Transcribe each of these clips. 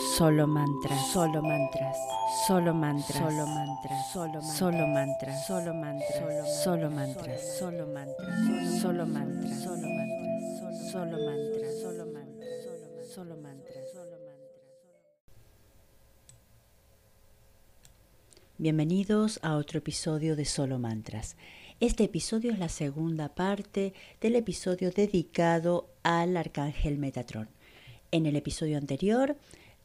Solo mantras. Solo mantras. Solo mantras. Solo mantras. Solo mantras. Solo mantras. Solo mantras. Solo mantras. Solo mantras. Solo mantras. Solo mantras. Solo mantras. Solo mantras. Bienvenidos a otro episodio de Solo Mantras. Este episodio es la segunda parte del episodio dedicado al arcángel Metatron. En el episodio anterior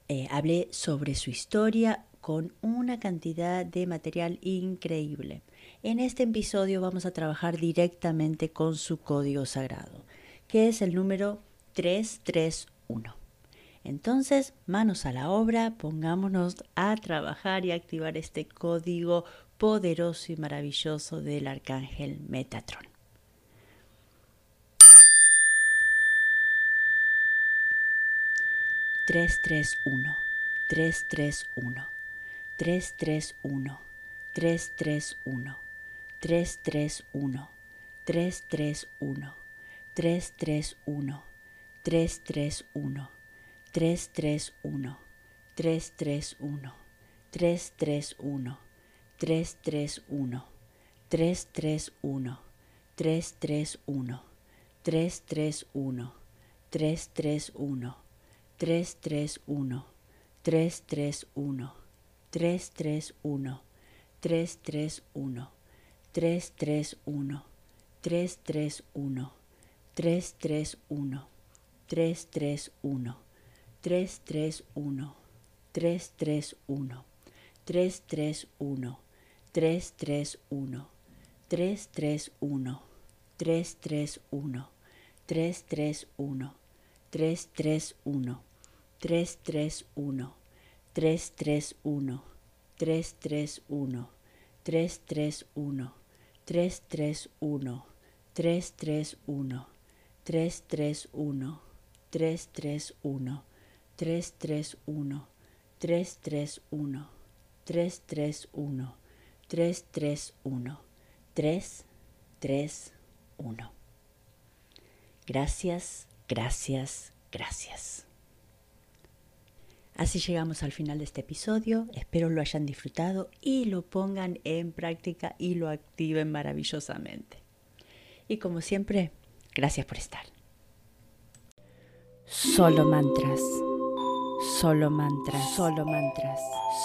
eh, hablé sobre su historia con una cantidad de material increíble. En este episodio vamos a trabajar directamente con su código sagrado, que es el número 331. Entonces, manos a la obra, pongámonos a trabajar y activar este código poderoso y maravilloso del arcángel Metatron. tres tres uno tres tres uno tres tres uno tres tres uno tres tres uno tres tres uno tres tres uno tres tres 331, 331, 331, 331, 331, 331, 331, 331, 331, 331, 331, 331, 331, 331, 331, 331, 331, 331, 331, 331, 331, 331, 331, 331. 331, 331, 331, 331, 331, 331, 331, 331, 331, 331, 331, 331, 331, 331, 331, 331, 331, 331, 331, 331, 331. Gracias, gracias, gracias. Así llegamos al final de este episodio. Espero lo hayan disfrutado y lo pongan en práctica y lo activen maravillosamente. Y como siempre, gracias por estar. Solo mantras. Solo mantras, solo mantras,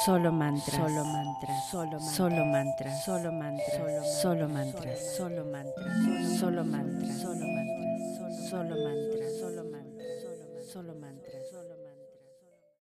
solo mantras, solo mantras, solo mantras, solo mantras, solo mantras, solo mantras, solo mantras, solo mantras, solo mantra, solo mantra, solo mantra.